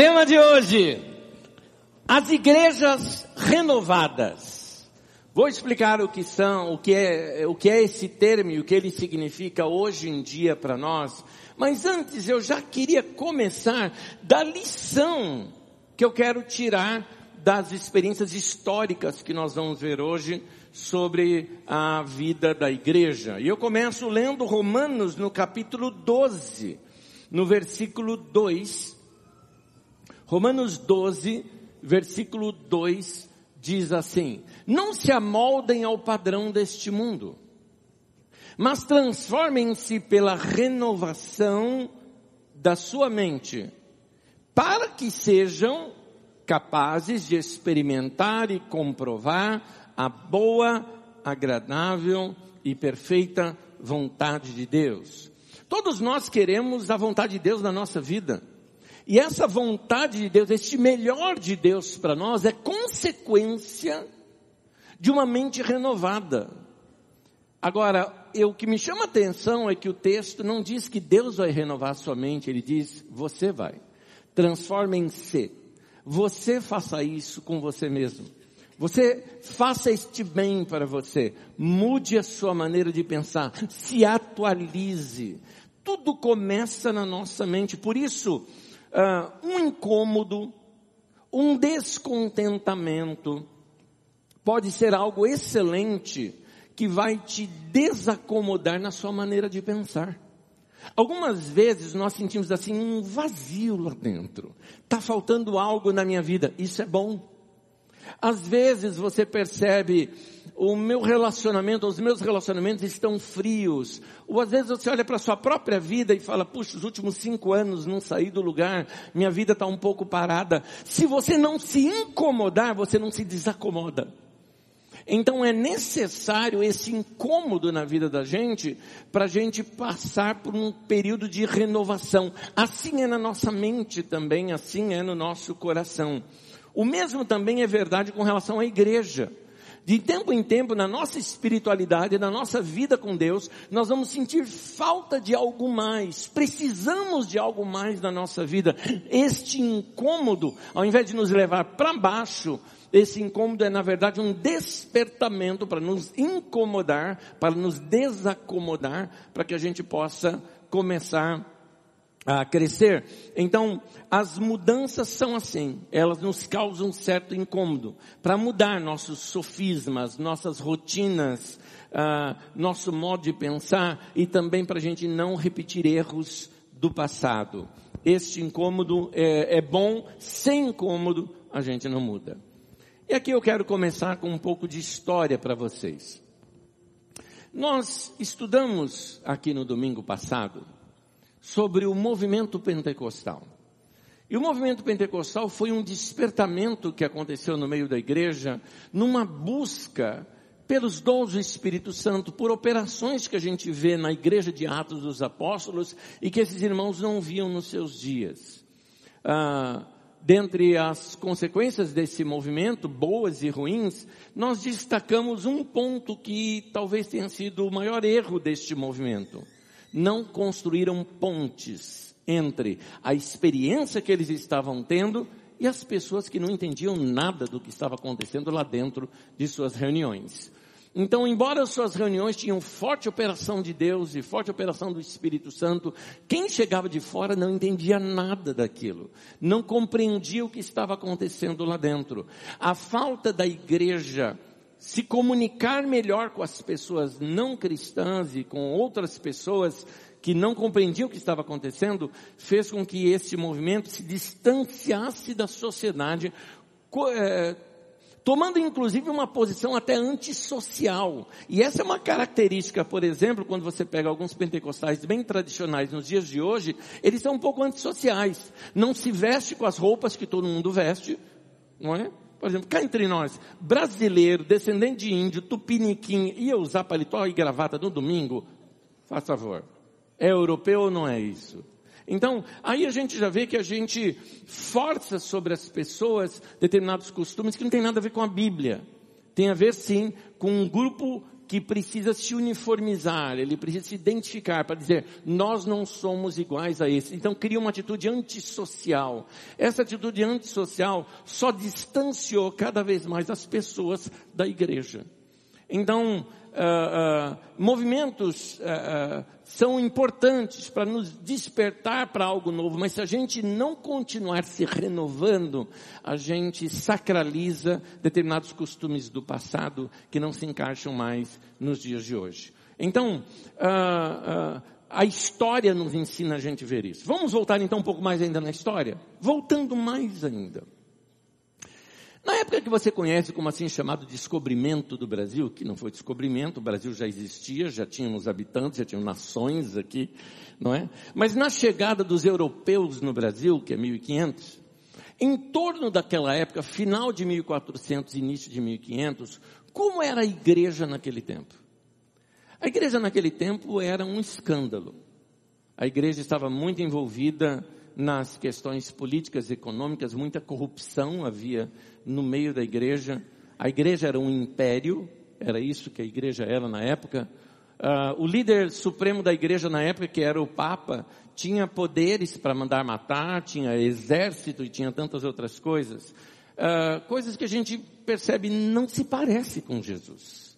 Tema de hoje: as igrejas renovadas. Vou explicar o que são, o que é, o que é esse termo e o que ele significa hoje em dia para nós. Mas antes eu já queria começar da lição que eu quero tirar das experiências históricas que nós vamos ver hoje sobre a vida da igreja. E eu começo lendo Romanos no capítulo 12, no versículo 2. Romanos 12, versículo 2 diz assim: Não se amoldem ao padrão deste mundo, mas transformem-se pela renovação da sua mente, para que sejam capazes de experimentar e comprovar a boa, agradável e perfeita vontade de Deus. Todos nós queremos a vontade de Deus na nossa vida. E essa vontade de Deus, este melhor de Deus para nós é consequência de uma mente renovada. Agora, o que me chama a atenção é que o texto não diz que Deus vai renovar a sua mente, ele diz, você vai. Transformem-se. Você faça isso com você mesmo. Você faça este bem para você. Mude a sua maneira de pensar. Se atualize. Tudo começa na nossa mente. Por isso, uh, um incômodo, um descontentamento, pode ser algo excelente que vai te desacomodar na sua maneira de pensar. Algumas vezes nós sentimos assim um vazio lá dentro. Está faltando algo na minha vida. Isso é bom. Às vezes você percebe o meu relacionamento, os meus relacionamentos estão frios. Ou às vezes você olha para a sua própria vida e fala, puxa, os últimos cinco anos não saí do lugar, minha vida está um pouco parada. Se você não se incomodar, você não se desacomoda. Então é necessário esse incômodo na vida da gente para a gente passar por um período de renovação. Assim é na nossa mente também, assim é no nosso coração. O mesmo também é verdade com relação à igreja. De tempo em tempo, na nossa espiritualidade, na nossa vida com Deus, nós vamos sentir falta de algo mais. Precisamos de algo mais na nossa vida. Este incômodo, ao invés de nos levar para baixo, esse incômodo é na verdade um despertamento para nos incomodar, para nos desacomodar, para que a gente possa começar a crescer. Então, as mudanças são assim, elas nos causam certo incômodo. Para mudar nossos sofismas, nossas rotinas, uh, nosso modo de pensar e também para a gente não repetir erros do passado. Este incômodo é, é bom, sem incômodo a gente não muda. E aqui eu quero começar com um pouco de história para vocês. Nós estudamos aqui no domingo passado sobre o movimento pentecostal. E o movimento pentecostal foi um despertamento que aconteceu no meio da igreja, numa busca pelos dons do Espírito Santo, por operações que a gente vê na igreja de Atos dos Apóstolos e que esses irmãos não viam nos seus dias. Ah, dentre as consequências desse movimento, boas e ruins, nós destacamos um ponto que talvez tenha sido o maior erro deste movimento não construíram pontes entre a experiência que eles estavam tendo e as pessoas que não entendiam nada do que estava acontecendo lá dentro de suas reuniões. Então, embora suas reuniões tinham forte operação de Deus e forte operação do Espírito Santo, quem chegava de fora não entendia nada daquilo, não compreendia o que estava acontecendo lá dentro. A falta da igreja se comunicar melhor com as pessoas não cristãs e com outras pessoas que não compreendiam o que estava acontecendo, fez com que esse movimento se distanciasse da sociedade, é, tomando inclusive uma posição até antissocial. E essa é uma característica, por exemplo, quando você pega alguns pentecostais bem tradicionais nos dias de hoje, eles são um pouco antissociais. Não se veste com as roupas que todo mundo veste, não é? Por exemplo, cá entre nós, brasileiro, descendente de índio, tupiniquim, ia usar paletó e gravata no domingo? Faz favor. É europeu ou não é isso? Então, aí a gente já vê que a gente força sobre as pessoas determinados costumes que não tem nada a ver com a Bíblia. Tem a ver sim com um grupo que precisa se uniformizar, ele precisa se identificar para dizer, nós não somos iguais a esse. Então cria uma atitude antissocial. Essa atitude antissocial só distanciou cada vez mais as pessoas da igreja. Então, uh, uh, movimentos uh, são importantes para nos despertar para algo novo, mas se a gente não continuar se renovando, a gente sacraliza determinados costumes do passado que não se encaixam mais nos dias de hoje. Então, a história nos ensina a gente ver isso. Vamos voltar então um pouco mais ainda na história? Voltando mais ainda. Na época que você conhece como assim chamado descobrimento do Brasil, que não foi descobrimento, o Brasil já existia, já tínhamos habitantes, já tinham nações aqui, não é? Mas na chegada dos europeus no Brasil, que é 1500, em torno daquela época, final de 1400, início de 1500, como era a igreja naquele tempo? A igreja naquele tempo era um escândalo. A igreja estava muito envolvida nas questões políticas econômicas, muita corrupção havia no meio da igreja. A igreja era um império, era isso que a igreja era na época. Uh, o líder supremo da igreja na época, que era o Papa, tinha poderes para mandar matar, tinha exército e tinha tantas outras coisas. Uh, coisas que a gente percebe não se parece com Jesus.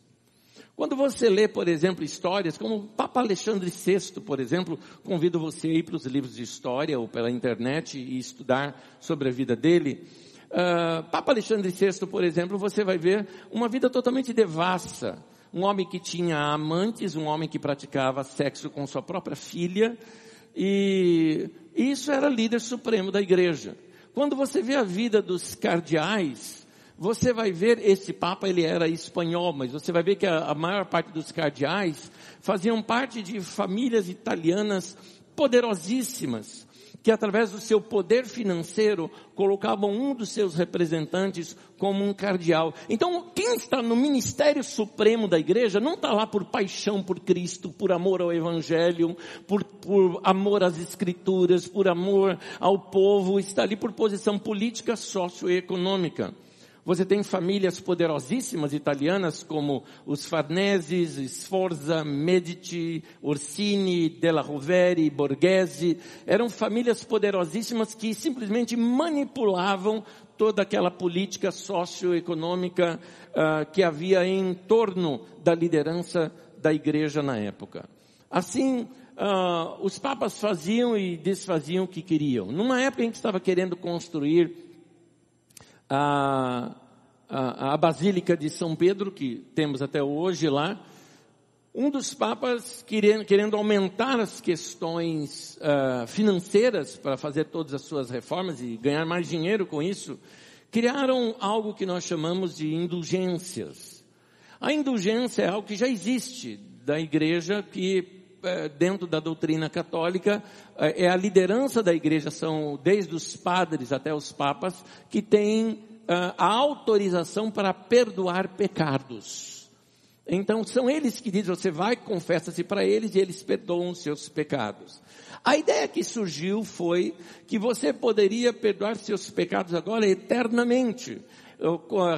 Quando você lê, por exemplo, histórias como o Papa Alexandre VI, por exemplo, convido você a ir para os livros de história ou pela internet e estudar sobre a vida dele. Uh, Papa Alexandre VI, por exemplo, você vai ver uma vida totalmente devassa. Um homem que tinha amantes, um homem que praticava sexo com sua própria filha, e isso era líder supremo da igreja. Quando você vê a vida dos cardeais, você vai ver, esse Papa ele era espanhol, mas você vai ver que a, a maior parte dos cardeais faziam parte de famílias italianas poderosíssimas, que através do seu poder financeiro colocavam um dos seus representantes como um cardeal. Então, quem está no ministério supremo da igreja não está lá por paixão por Cristo, por amor ao Evangelho, por, por amor às Escrituras, por amor ao povo, está ali por posição política, socioeconômica. Você tem famílias poderosíssimas italianas como os Farneses, Sforza, Medici, Orsini, Della Rovere, Borghese. Eram famílias poderosíssimas que simplesmente manipulavam toda aquela política socioeconômica uh, que havia em torno da liderança da igreja na época. Assim, uh, os papas faziam e desfaziam o que queriam. Numa época em que estava querendo construir a, a, a Basílica de São Pedro, que temos até hoje lá, um dos papas querendo, querendo aumentar as questões uh, financeiras para fazer todas as suas reformas e ganhar mais dinheiro com isso, criaram algo que nós chamamos de indulgências. A indulgência é algo que já existe da igreja que dentro da doutrina católica, eh, é a liderança da igreja, são desde os padres até os papas, que têm eh, a autorização para perdoar pecados. Então são eles que dizem, você vai, confessa-se para eles e eles perdoam seus pecados. A ideia que surgiu foi que você poderia perdoar seus pecados agora eternamente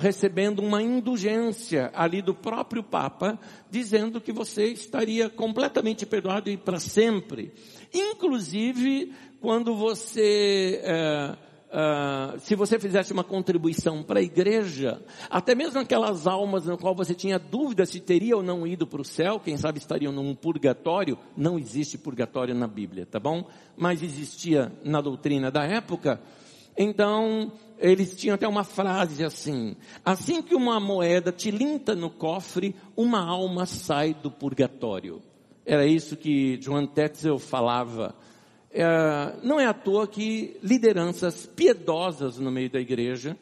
recebendo uma indulgência ali do próprio Papa, dizendo que você estaria completamente perdoado e para sempre. Inclusive, quando você, é, é, se você fizesse uma contribuição para a igreja, até mesmo aquelas almas no qual você tinha dúvida se teria ou não ido para o céu, quem sabe estariam num purgatório, não existe purgatório na Bíblia, tá bom? Mas existia na doutrina da época, então, eles tinham até uma frase assim: assim que uma moeda tilinta no cofre, uma alma sai do purgatório. Era isso que Joan Tetzel falava. É, não é à toa que lideranças piedosas no meio da igreja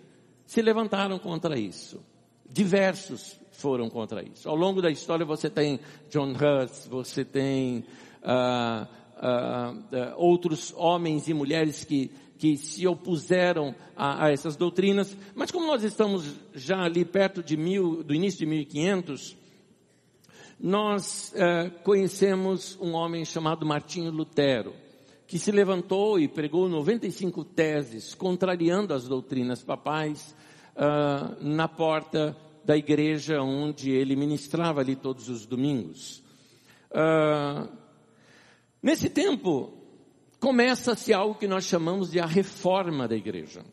se levantaram contra isso. Diversos foram contra isso. Ao longo da história você tem John Hus, você tem uh, uh, uh, outros homens e mulheres que que se opuseram a, a, essas doutrinas. Mas como nós estamos já ali perto de mil, do início de 1500, nós é, conhecemos um homem chamado Martinho Lutero, que se levantou e pregou 95 teses contrariando as doutrinas papais uh, na porta da igreja onde ele ministrava ali todos os domingos. Uh, nesse tempo, começa-se algo que nós chamamos de a reforma da igreja.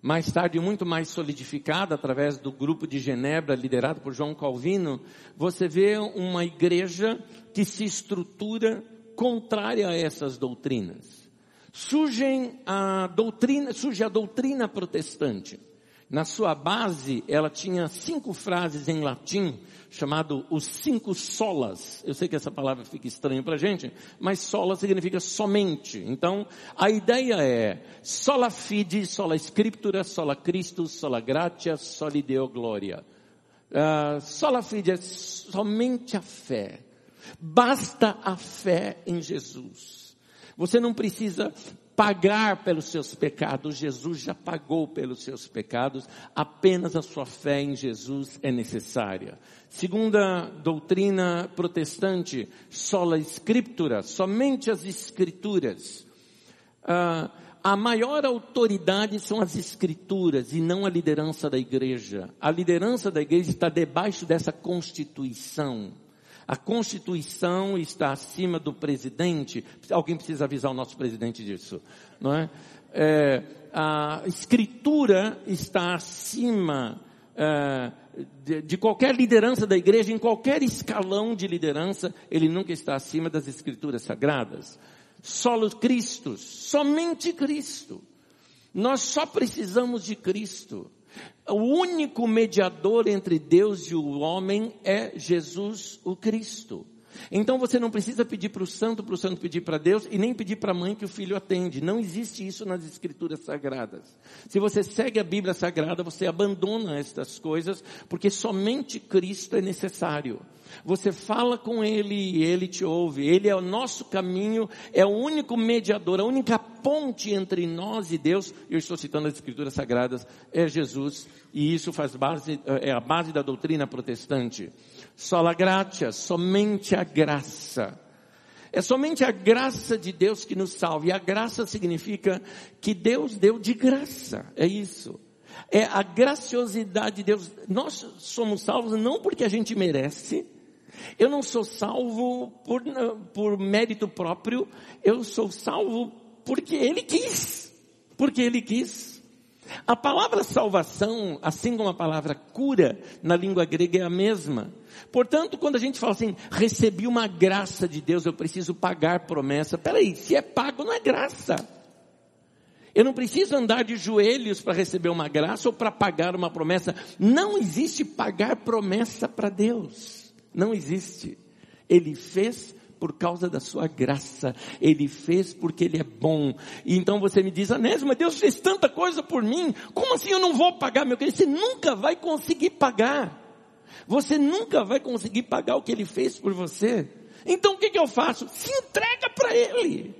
Mais tarde, muito mais solidificada através do grupo de Genebra, liderado por João Calvino, você vê uma igreja que se estrutura contrária a essas doutrinas. Surgem a doutrina, surge a doutrina protestante. Na sua base, ela tinha cinco frases em latim, chamado os cinco solas. Eu sei que essa palavra fica estranha para gente, mas sola significa somente. Então, a ideia é sola fide, sola scriptura, sola Christus, sola gratia, soli deo gloria. Uh, sola fide é somente a fé. Basta a fé em Jesus. Você não precisa pagar pelos seus pecados, Jesus já pagou pelos seus pecados, apenas a sua fé em Jesus é necessária. Segunda doutrina protestante, sola escritura, somente as escrituras. Ah, a maior autoridade são as escrituras e não a liderança da igreja. A liderança da igreja está debaixo dessa constituição. A Constituição está acima do presidente. Alguém precisa avisar o nosso presidente disso, não é? é a Escritura está acima é, de, de qualquer liderança da igreja, em qualquer escalão de liderança, ele nunca está acima das Escrituras sagradas. Solo Cristo, somente Cristo. Nós só precisamos de Cristo. O único mediador entre Deus e o homem é Jesus o Cristo. Então você não precisa pedir para o santo, para o santo pedir para Deus e nem pedir para a mãe que o filho atende. Não existe isso nas escrituras sagradas. Se você segue a Bíblia Sagrada, você abandona estas coisas, porque somente Cristo é necessário. Você fala com Ele e Ele te ouve. Ele é o nosso caminho, é o único mediador, a única ponte entre nós e Deus. Eu estou citando as Escrituras Sagradas, é Jesus. E isso faz base, é a base da doutrina protestante. Sola gratia, somente a graça. É somente a graça de Deus que nos salva. E a graça significa que Deus deu de graça. É isso. É a graciosidade de Deus. Nós somos salvos não porque a gente merece, eu não sou salvo por, por mérito próprio, eu sou salvo porque Ele quis. Porque Ele quis. A palavra salvação, assim como a palavra cura, na língua grega é a mesma. Portanto, quando a gente fala assim, recebi uma graça de Deus, eu preciso pagar promessa. Peraí, se é pago, não é graça. Eu não preciso andar de joelhos para receber uma graça ou para pagar uma promessa. Não existe pagar promessa para Deus. Não existe. Ele fez por causa da sua graça. Ele fez porque ele é bom. E então você me diz, Anésio, mas Deus fez tanta coisa por mim. Como assim eu não vou pagar, meu querido? Você nunca vai conseguir pagar. Você nunca vai conseguir pagar o que ele fez por você. Então o que, que eu faço? Se entrega para ele.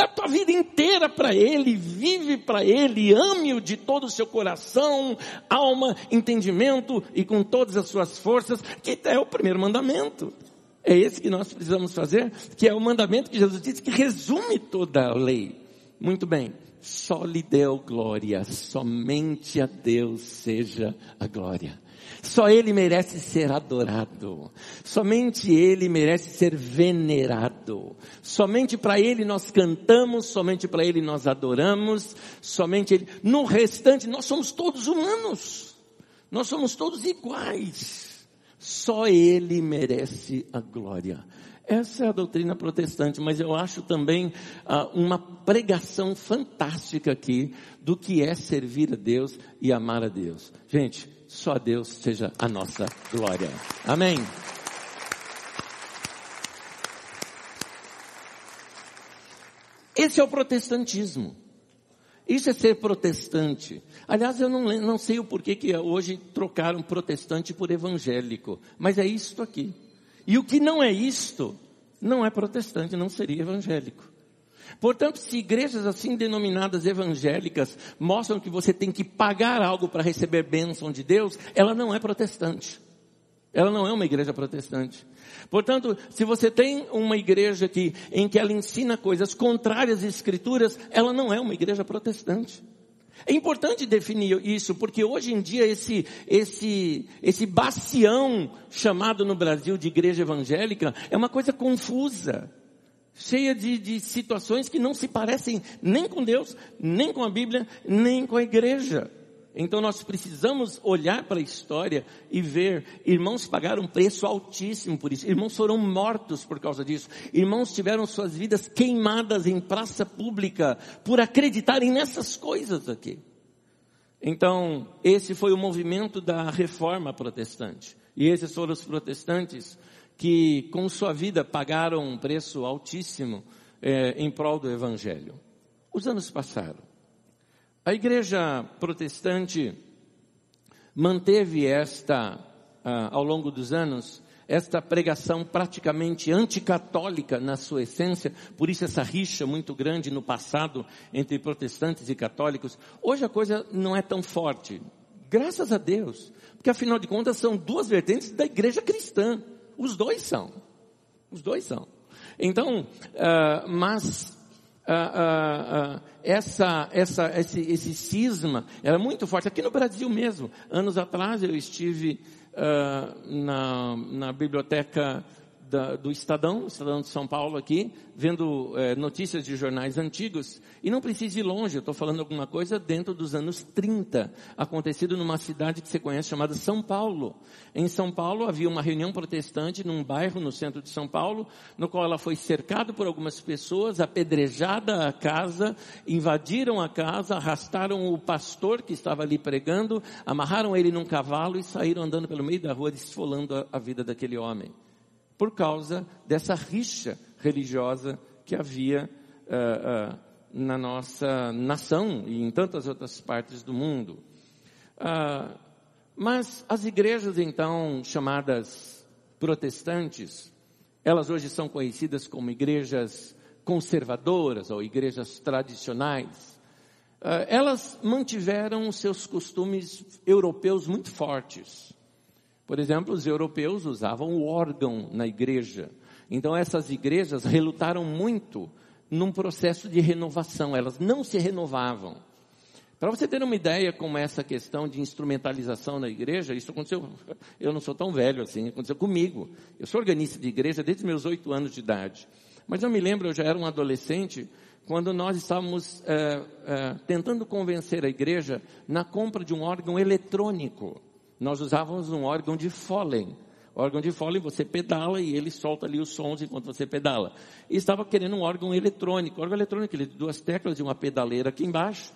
Dá tua vida inteira para ele, vive para ele, ame-o de todo o seu coração, alma, entendimento e com todas as suas forças, que é o primeiro mandamento. É esse que nós precisamos fazer, que é o mandamento que Jesus disse que resume toda a lei. Muito bem. Só lhe deu glória, somente a Deus seja a glória. Só Ele merece ser adorado. Somente Ele merece ser venerado. Somente para Ele nós cantamos, somente para Ele nós adoramos, somente Ele. No restante, nós somos todos humanos. Nós somos todos iguais. Só Ele merece a glória. Essa é a doutrina protestante, mas eu acho também ah, uma pregação fantástica aqui do que é servir a Deus e amar a Deus. Gente, só a Deus seja a nossa glória. Amém. Esse é o protestantismo. Isso é ser protestante. Aliás, eu não, não sei o porquê que hoje trocaram protestante por evangélico, mas é isto aqui. E o que não é isto, não é protestante, não seria evangélico. Portanto, se igrejas assim denominadas evangélicas mostram que você tem que pagar algo para receber bênção de Deus, ela não é protestante. Ela não é uma igreja protestante. Portanto, se você tem uma igreja que, em que ela ensina coisas contrárias às escrituras, ela não é uma igreja protestante. É importante definir isso, porque hoje em dia esse, esse, esse bastião chamado no Brasil de igreja evangélica é uma coisa confusa, cheia de, de situações que não se parecem nem com Deus, nem com a Bíblia, nem com a igreja. Então nós precisamos olhar para a história e ver, irmãos pagaram um preço altíssimo por isso, irmãos foram mortos por causa disso, irmãos tiveram suas vidas queimadas em praça pública por acreditarem nessas coisas aqui. Então, esse foi o movimento da reforma protestante. E esses foram os protestantes que, com sua vida, pagaram um preço altíssimo é, em prol do Evangelho. Os anos passaram. A igreja protestante manteve esta, ah, ao longo dos anos, esta pregação praticamente anticatólica na sua essência, por isso essa rixa muito grande no passado entre protestantes e católicos. Hoje a coisa não é tão forte. Graças a Deus. Porque afinal de contas são duas vertentes da igreja cristã. Os dois são. Os dois são. Então, uh, mas uh, uh, essa, essa, esse, esse cisma era muito forte. Aqui no Brasil mesmo, anos atrás eu estive na, na biblioteca da, do Estadão, Estadão de São Paulo aqui, vendo é, notícias de jornais antigos, e não precisa ir longe, eu estou falando alguma coisa dentro dos anos 30, acontecido numa cidade que você conhece chamada São Paulo. Em São Paulo havia uma reunião protestante num bairro no centro de São Paulo, no qual ela foi cercada por algumas pessoas, apedrejada a casa, invadiram a casa, arrastaram o pastor que estava ali pregando, amarraram ele num cavalo e saíram andando pelo meio da rua, desfolando a, a vida daquele homem por causa dessa rixa religiosa que havia uh, uh, na nossa nação e em tantas outras partes do mundo. Uh, mas as igrejas então chamadas protestantes, elas hoje são conhecidas como igrejas conservadoras ou igrejas tradicionais. elas mantiveram seus costumes europeus muito fortes. Por exemplo, os europeus usavam o órgão na igreja. Então essas igrejas relutaram muito num processo de renovação, elas não se renovavam. Para você ter uma ideia como essa questão de instrumentalização na igreja, isso aconteceu, eu não sou tão velho assim, aconteceu comigo. Eu sou organista de igreja desde meus oito anos de idade. Mas eu me lembro, eu já era um adolescente, quando nós estávamos é, é, tentando convencer a igreja na compra de um órgão eletrônico nós usávamos um órgão de Follen. Órgão de Follen você pedala e ele solta ali os sons enquanto você pedala. E estava querendo um órgão eletrônico. O órgão eletrônico, ele duas teclas e uma pedaleira aqui embaixo.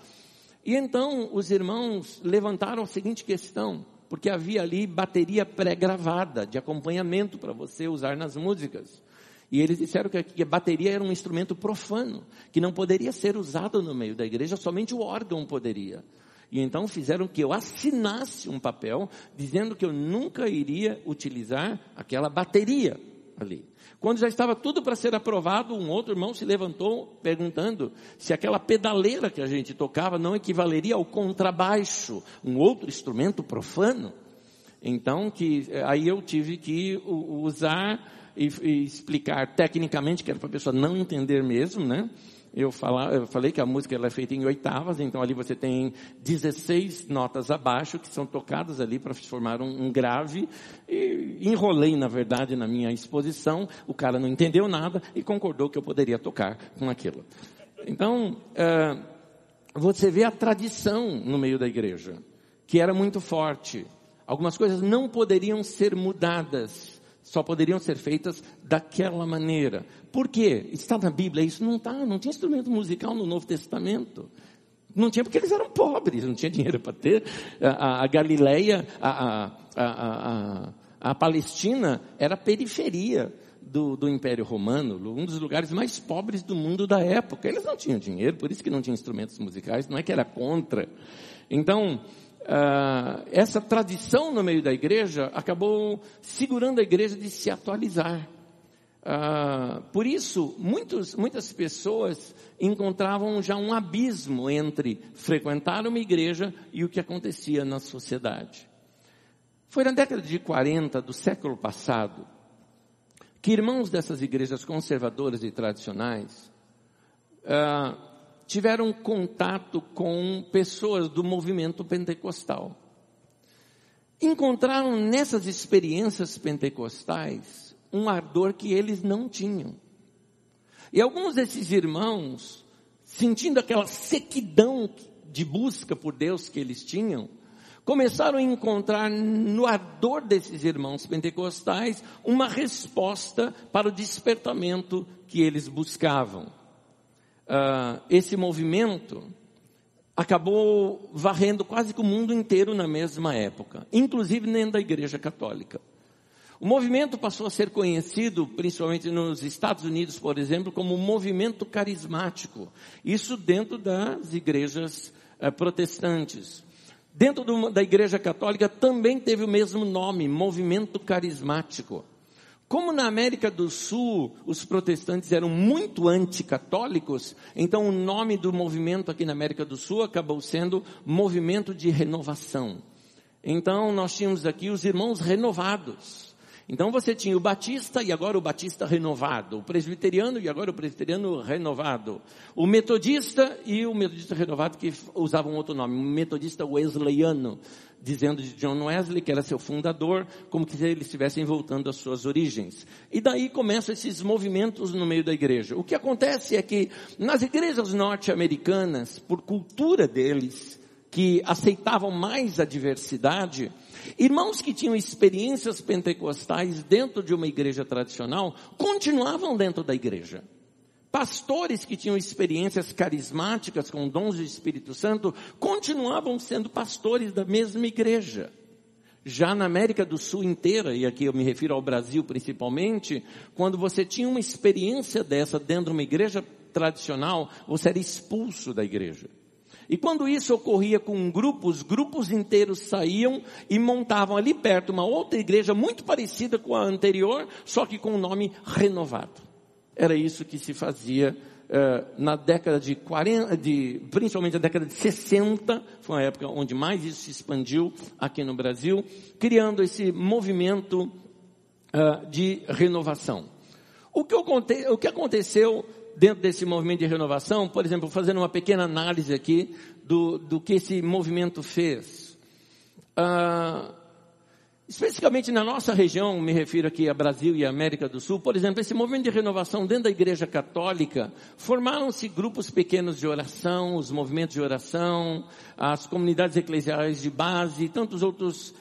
E então os irmãos levantaram a seguinte questão, porque havia ali bateria pré-gravada de acompanhamento para você usar nas músicas. E eles disseram que a bateria era um instrumento profano, que não poderia ser usado no meio da igreja, somente o órgão poderia. E então fizeram que eu assinasse um papel dizendo que eu nunca iria utilizar aquela bateria ali. Quando já estava tudo para ser aprovado, um outro irmão se levantou perguntando se aquela pedaleira que a gente tocava não equivaleria ao contrabaixo, um outro instrumento profano. Então, que aí eu tive que usar e, e explicar tecnicamente, que era para a pessoa não entender mesmo, né? Eu, falar, eu falei que a música ela é feita em oitavas, então ali você tem 16 notas abaixo que são tocadas ali para formar um, um, grave. E enrolei, na verdade, na minha exposição. O cara não entendeu nada e concordou que eu poderia tocar com aquilo. Então, uh, você vê a tradição no meio da igreja, que era muito forte. Algumas coisas não poderiam ser mudadas só poderiam ser feitas daquela maneira. Por quê? Está na Bíblia, isso não está, não tinha instrumento musical no Novo Testamento. Não tinha porque eles eram pobres, não tinha dinheiro para ter. A, a Galileia, a, a, a, Palestina era a periferia do, do Império Romano, um dos lugares mais pobres do mundo da época. Eles não tinham dinheiro, por isso que não tinham instrumentos musicais, não é que era contra. Então, uh, essa tradição no meio da igreja acabou segurando a igreja de se atualizar. Uh, por isso, muitos, muitas pessoas encontravam já um abismo entre frequentar uma igreja e o que acontecia na sociedade. Foi na década de 40 do século passado que irmãos dessas igrejas conservadoras e tradicionais uh, tiveram contato com pessoas do movimento pentecostal. Encontraram nessas experiências pentecostais um ardor que eles não tinham. E alguns desses irmãos, sentindo aquela sequidão de busca por Deus que eles tinham, começaram a encontrar no ardor desses irmãos pentecostais uma resposta para o despertamento que eles buscavam. Uh, esse movimento acabou varrendo quase que o mundo inteiro na mesma época, inclusive dentro da Igreja Católica. O movimento passou a ser conhecido, principalmente nos Estados Unidos, por exemplo, como movimento carismático. Isso dentro das igrejas eh, protestantes. Dentro do, da Igreja Católica também teve o mesmo nome, movimento carismático. Como na América do Sul os protestantes eram muito anticatólicos, então o nome do movimento aqui na América do Sul acabou sendo movimento de renovação. Então nós tínhamos aqui os irmãos renovados. Então você tinha o batista e agora o batista renovado, o presbiteriano e agora o presbiteriano renovado, o metodista e o metodista renovado que usavam outro nome, o metodista wesleyano, dizendo de John Wesley que era seu fundador, como que eles estivessem voltando às suas origens. E daí começam esses movimentos no meio da igreja. O que acontece é que nas igrejas norte-americanas, por cultura deles, que aceitavam mais a diversidade, Irmãos que tinham experiências pentecostais dentro de uma igreja tradicional continuavam dentro da igreja. Pastores que tinham experiências carismáticas com dons do Espírito Santo continuavam sendo pastores da mesma igreja. Já na América do Sul inteira, e aqui eu me refiro ao Brasil principalmente, quando você tinha uma experiência dessa dentro de uma igreja tradicional, você era expulso da igreja. E quando isso ocorria com grupos, grupos inteiros saíam e montavam ali perto uma outra igreja muito parecida com a anterior, só que com um nome renovado. Era isso que se fazia uh, na década de 40, de, principalmente na década de 60, foi a época onde mais isso se expandiu aqui no Brasil, criando esse movimento uh, de renovação. O que, o que aconteceu dentro desse movimento de renovação, por exemplo, fazendo uma pequena análise aqui do, do que esse movimento fez. Ah, especificamente na nossa região, me refiro aqui a Brasil e América do Sul, por exemplo, esse movimento de renovação dentro da Igreja Católica, formaram-se grupos pequenos de oração, os movimentos de oração, as comunidades eclesiais de base tantos outros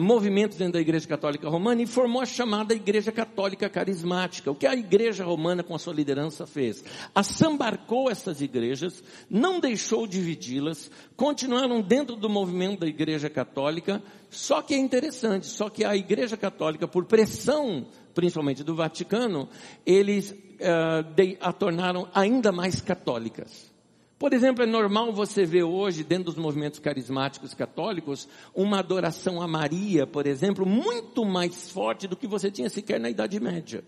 movimentos dentro da Igreja Católica Romana e formou a chamada Igreja Católica Carismática. O que a Igreja Romana, com a sua liderança, fez? Assambarcou essas igrejas, não deixou dividi-las, continuaram dentro do movimento da Igreja Católica, só que é interessante, só que a Igreja Católica, por pressão, principalmente do Vaticano, eles uh, de, a tornaram ainda mais católicas. Por exemplo, é normal você ver hoje, dentro dos movimentos carismáticos católicos, uma adoração a Maria, por exemplo, muito mais forte do que você tinha sequer na Idade Média.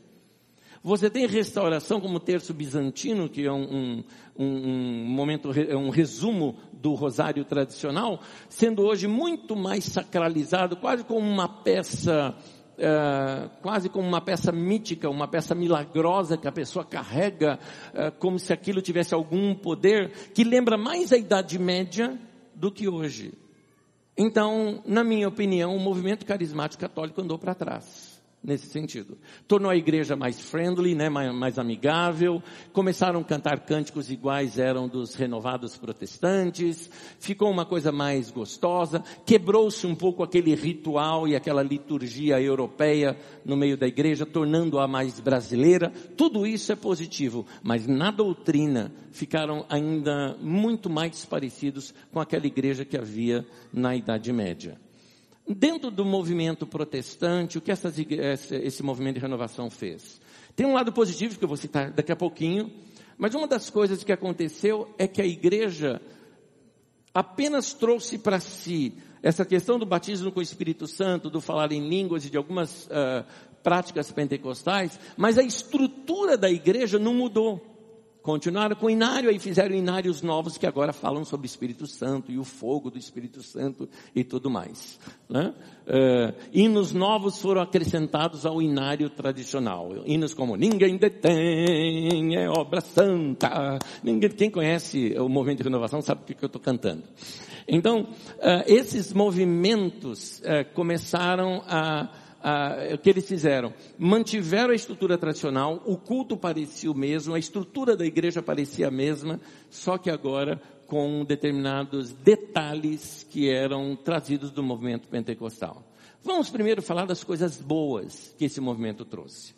Você tem restauração como o terço bizantino, que é um, um, um, momento, é um resumo do rosário tradicional, sendo hoje muito mais sacralizado, quase como uma peça é, quase como uma peça mítica, uma peça milagrosa que a pessoa carrega, é, como se aquilo tivesse algum poder, que lembra mais a Idade Média do que hoje. Então, na minha opinião, o movimento carismático católico andou para trás nesse sentido. Tornou a igreja mais friendly, né, mais, mais, amigável, começaram a cantar cânticos iguais eram dos renovados protestantes, ficou uma coisa mais gostosa, quebrou-se um pouco aquele ritual e aquela liturgia europeia no meio da igreja, tornando-a mais brasileira. Tudo isso é positivo, mas na doutrina ficaram ainda muito mais parecidos com aquela igreja que havia na Idade Média. Dentro do movimento protestante, o que essas, esse movimento de renovação fez? Tem um lado positivo que eu vou citar daqui a pouquinho, mas uma das coisas que aconteceu é que a igreja apenas trouxe para si essa questão do batismo com o Espírito Santo, do falar em línguas e de algumas uh, práticas pentecostais, mas a estrutura da igreja não mudou. Continuaram com o inário, aí fizeram inários novos que agora falam sobre o Espírito Santo e o fogo do Espírito Santo e tudo mais. Né? Uh, hinos novos foram acrescentados ao inário tradicional. Hinos como Ninguém detém, é obra santa. Ninguém, quem conhece o movimento de renovação sabe o que, que eu estou cantando. Então, uh, esses movimentos uh, começaram a ah, o que eles fizeram? Mantiveram a estrutura tradicional, o culto parecia o mesmo, a estrutura da igreja parecia a mesma, só que agora com determinados detalhes que eram trazidos do movimento pentecostal. Vamos primeiro falar das coisas boas que esse movimento trouxe.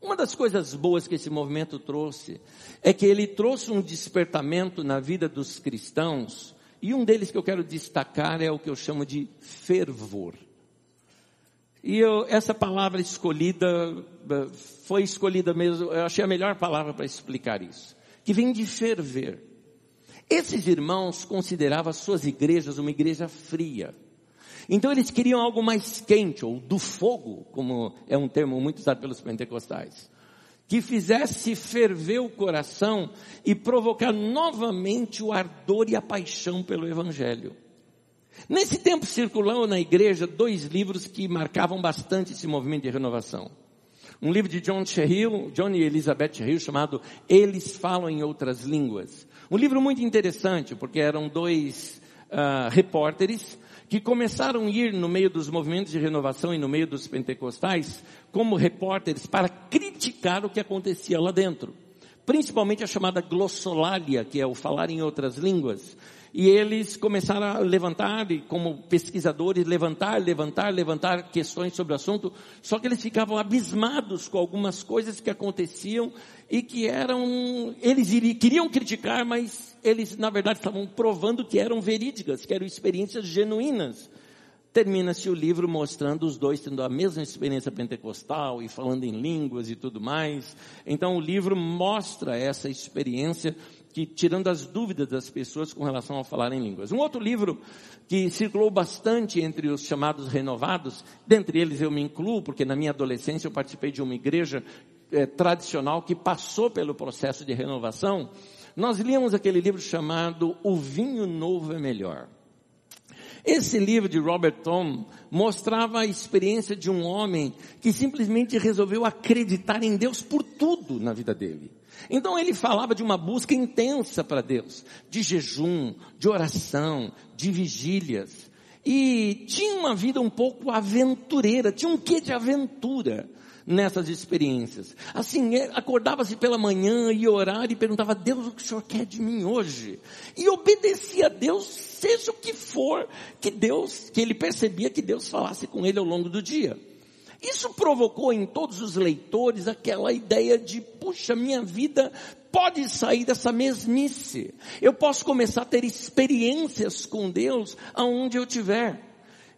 Uma das coisas boas que esse movimento trouxe é que ele trouxe um despertamento na vida dos cristãos, e um deles que eu quero destacar é o que eu chamo de fervor. E eu, essa palavra escolhida, eh, foi escolhida mesmo, eu achei a melhor palavra para explicar isso. Que vem de ferver. Esses irmãos consideravam as suas igrejas uma igreja fria. Então eles queriam algo mais quente, ou do fogo, como é um termo muito usado pelos pentecostais. Que fizesse ferver o coração e provocar novamente o ardor e a paixão pelo Evangelho. Nesse tempo circulou na igreja dois livros que marcavam bastante esse movimento de renovação. Um livro de John Sherrill, John e Elizabeth Sherrill, chamado Eles Falam em Outras Línguas. Um livro muito interessante, porque eram dois uh, repórteres que começaram a ir no meio dos movimentos de renovação e no meio dos pentecostais como repórteres para criticar o que acontecia lá dentro. Principalmente a chamada glossolalia, que é o falar em outras línguas e eles começaram a levantar, como pesquisadores, levantar, levantar, levantar questões sobre o assunto, só que eles ficavam abismados com algumas coisas que aconteciam e que eram, eles queriam criticar, mas eles na verdade estavam provando que eram verídicas, que eram experiências genuínas. Termina-se o livro mostrando os dois tendo a mesma experiência pentecostal e falando em línguas e tudo mais. Então o livro mostra essa experiência que tirando as dúvidas das pessoas com relação a falar em línguas. Um outro livro que circulou bastante entre os chamados renovados, dentre eles eu me incluo, porque na minha adolescência eu participei de uma igreja eh, tradicional que passou pelo processo de renovação. Nós líamos aquele livro chamado O Vinho Novo é Melhor. Esse livro de Robert Tom mostrava a experiência de um homem que simplesmente resolveu acreditar em Deus por tudo na vida dele. Então ele falava de uma busca intensa para Deus, de jejum, de oração, de vigílias. E tinha uma vida um pouco aventureira, tinha um quê de aventura nessas experiências. Assim, é, acordava-se pela manhã e orar e perguntava, Deus, o que o Senhor quer de mim hoje? E obedecia a Deus, seja o que for, que Deus, que ele percebia que Deus falasse com ele ao longo do dia. Isso provocou em todos os leitores aquela ideia de, puxa, minha vida pode sair dessa mesmice. Eu posso começar a ter experiências com Deus aonde eu estiver.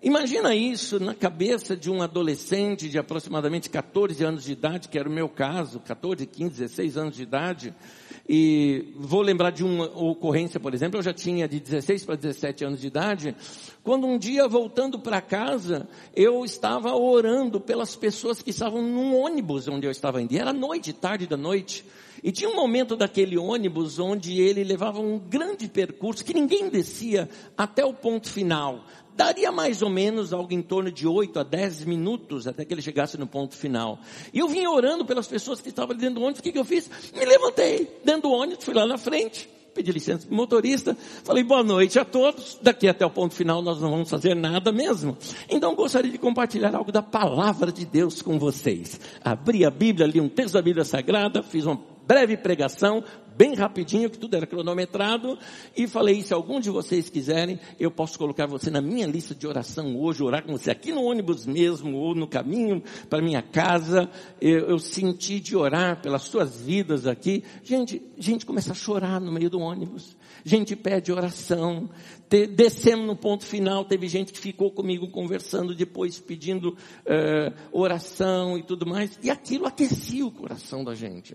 Imagina isso na cabeça de um adolescente de aproximadamente 14 anos de idade, que era o meu caso, 14, 15, 16 anos de idade. E vou lembrar de uma ocorrência, por exemplo, eu já tinha de 16 para 17 anos de idade, quando um dia voltando para casa, eu estava orando pelas pessoas que estavam num ônibus onde eu estava indo. E era noite, tarde da noite. E tinha um momento daquele ônibus onde ele levava um grande percurso que ninguém descia até o ponto final daria mais ou menos algo em torno de 8 a 10 minutos até que ele chegasse no ponto final. E eu vim orando pelas pessoas que estavam ali dentro do ônibus, o que, que eu fiz? Me levantei dentro do ônibus, fui lá na frente, pedi licença para o motorista, falei boa noite a todos, daqui até o ponto final nós não vamos fazer nada mesmo. Então gostaria de compartilhar algo da palavra de Deus com vocês. Abri a Bíblia, li um texto da Bíblia Sagrada, fiz uma breve pregação, bem rapidinho, que tudo era cronometrado, e falei, se algum de vocês quiserem, eu posso colocar você na minha lista de oração hoje, orar com você aqui no ônibus mesmo, ou no caminho para minha casa, eu, eu senti de orar pelas suas vidas aqui. Gente, gente começa a chorar no meio do ônibus. Gente pede oração. Te, descemos no ponto final, teve gente que ficou comigo conversando depois, pedindo uh, oração e tudo mais. E aquilo aquecia o coração da gente.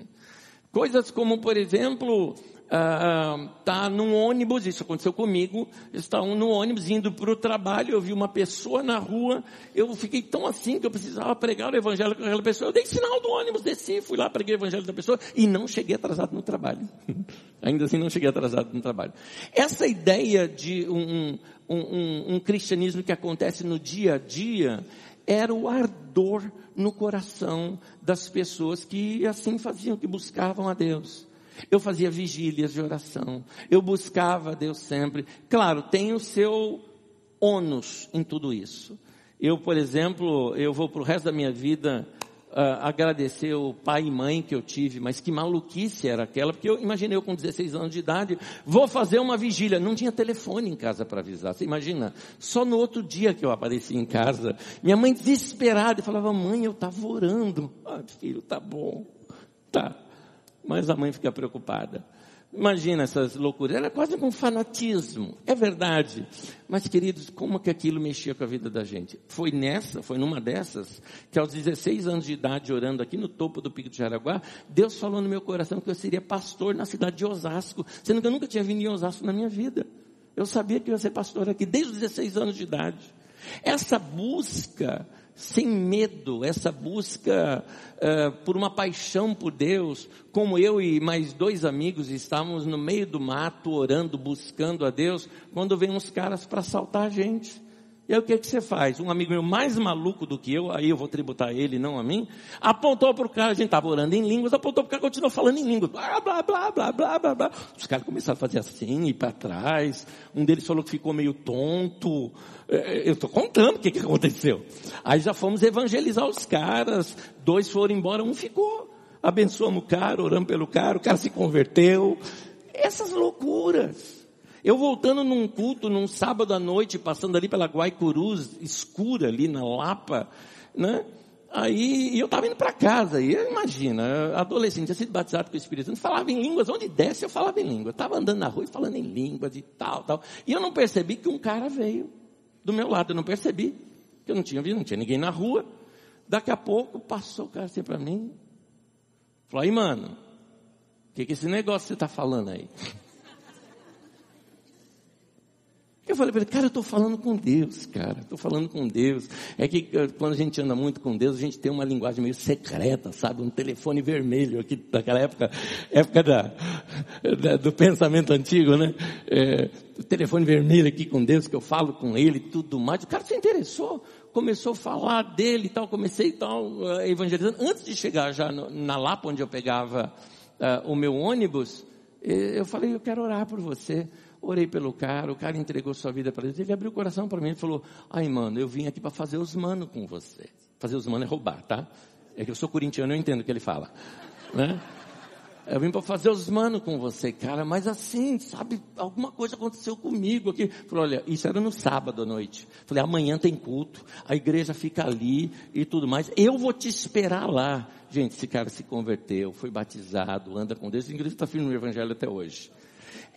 Coisas como, por exemplo, uh, tá num ônibus, isso aconteceu comigo, estavam no ônibus indo para o trabalho, eu vi uma pessoa na rua, eu fiquei tão assim que eu precisava pregar o evangelho com aquela pessoa, eu dei sinal do ônibus, desci, fui lá, preguei o evangelho da pessoa e não cheguei atrasado no trabalho. Ainda assim não cheguei atrasado no trabalho. Essa ideia de um, um, um, um cristianismo que acontece no dia a dia, era o ardor no coração das pessoas que assim faziam, que buscavam a Deus. Eu fazia vigílias de oração. Eu buscava a Deus sempre. Claro, tem o seu ônus em tudo isso. Eu, por exemplo, eu vou para o resto da minha vida uh, agradecer o pai e mãe que eu tive, mas que maluquice era aquela, porque eu imaginei eu com 16 anos de idade, vou fazer uma vigília. Não tinha telefone em casa para avisar. Você imagina? Só no outro dia que eu apareci em casa, minha mãe desesperada, falava, mãe, eu estava orando. Ah, filho, tá bom. Tá mas a mãe fica preocupada. Imagina essas loucuras, era quase um fanatismo, é verdade. Mas queridos, como que aquilo mexia com a vida da gente? Foi nessa, foi numa dessas, que aos 16 anos de idade, orando aqui no topo do Pico de Jaraguá, Deus falou no meu coração que eu seria pastor na cidade de Osasco, sendo que eu nunca tinha vindo em Osasco na minha vida. Eu sabia que eu ia ser pastor aqui desde os 16 anos de idade. Essa busca sem medo, essa busca uh, por uma paixão por Deus, como eu e mais dois amigos estávamos no meio do mato orando, buscando a Deus, quando vem uns caras para assaltar a gente. E aí o que, que você faz? Um amigo meu mais maluco do que eu, aí eu vou tributar ele, não a mim, apontou para o cara, a gente estava orando em línguas, apontou para o cara continuou falando em línguas, blá, blá, blá, blá, blá, blá, blá. Os caras começaram a fazer assim, ir para trás. Um deles falou que ficou meio tonto. É, eu estou contando o que, que aconteceu. Aí já fomos evangelizar os caras, dois foram embora, um ficou. Abençoamos o cara, oramos pelo cara, o cara se converteu. Essas loucuras. Eu voltando num culto, num sábado à noite, passando ali pela Guaicurus, escura ali na Lapa, né? Aí eu estava indo para casa, e imagina, adolescente, tinha sido batizado com o Espírito Santo, falava em línguas, onde desce eu falava em línguas. Estava andando na rua e falando em línguas e tal, tal. E eu não percebi que um cara veio do meu lado, eu não percebi, que eu não tinha visto, não tinha ninguém na rua. Daqui a pouco passou o cara assim para mim, falou, aí mano, o que, que esse negócio você está falando aí? Eu falei para ele, cara, eu estou falando com Deus, cara, estou falando com Deus. É que eh, quando a gente anda muito com Deus, a gente tem uma linguagem meio secreta, sabe? Um telefone vermelho aqui daquela época, época da, da do pensamento antigo, né? É, o telefone vermelho aqui com Deus, que eu falo com ele e tudo mais. O cara se interessou, começou a falar dele e tal, comecei e tal, eh, evangelizando. Antes de chegar já na Lapa, onde eu pegava uh, o meu ônibus, eu falei, eu quero orar por você. Orei pelo cara, o cara entregou sua vida para Deus. Ele abriu o coração para mim e falou: Ai, mano, eu vim aqui para fazer os manos com você. Fazer os manos é roubar, tá? É que eu sou corintiano, eu entendo o que ele fala. Né? Eu vim para fazer os manos com você, cara, mas assim, sabe, alguma coisa aconteceu comigo aqui. Falei, olha, isso era no sábado à noite. Falei, amanhã tem culto, a igreja fica ali e tudo mais. Eu vou te esperar lá. Gente, esse cara se converteu, foi batizado, anda com Deus, igreja está firme no evangelho até hoje.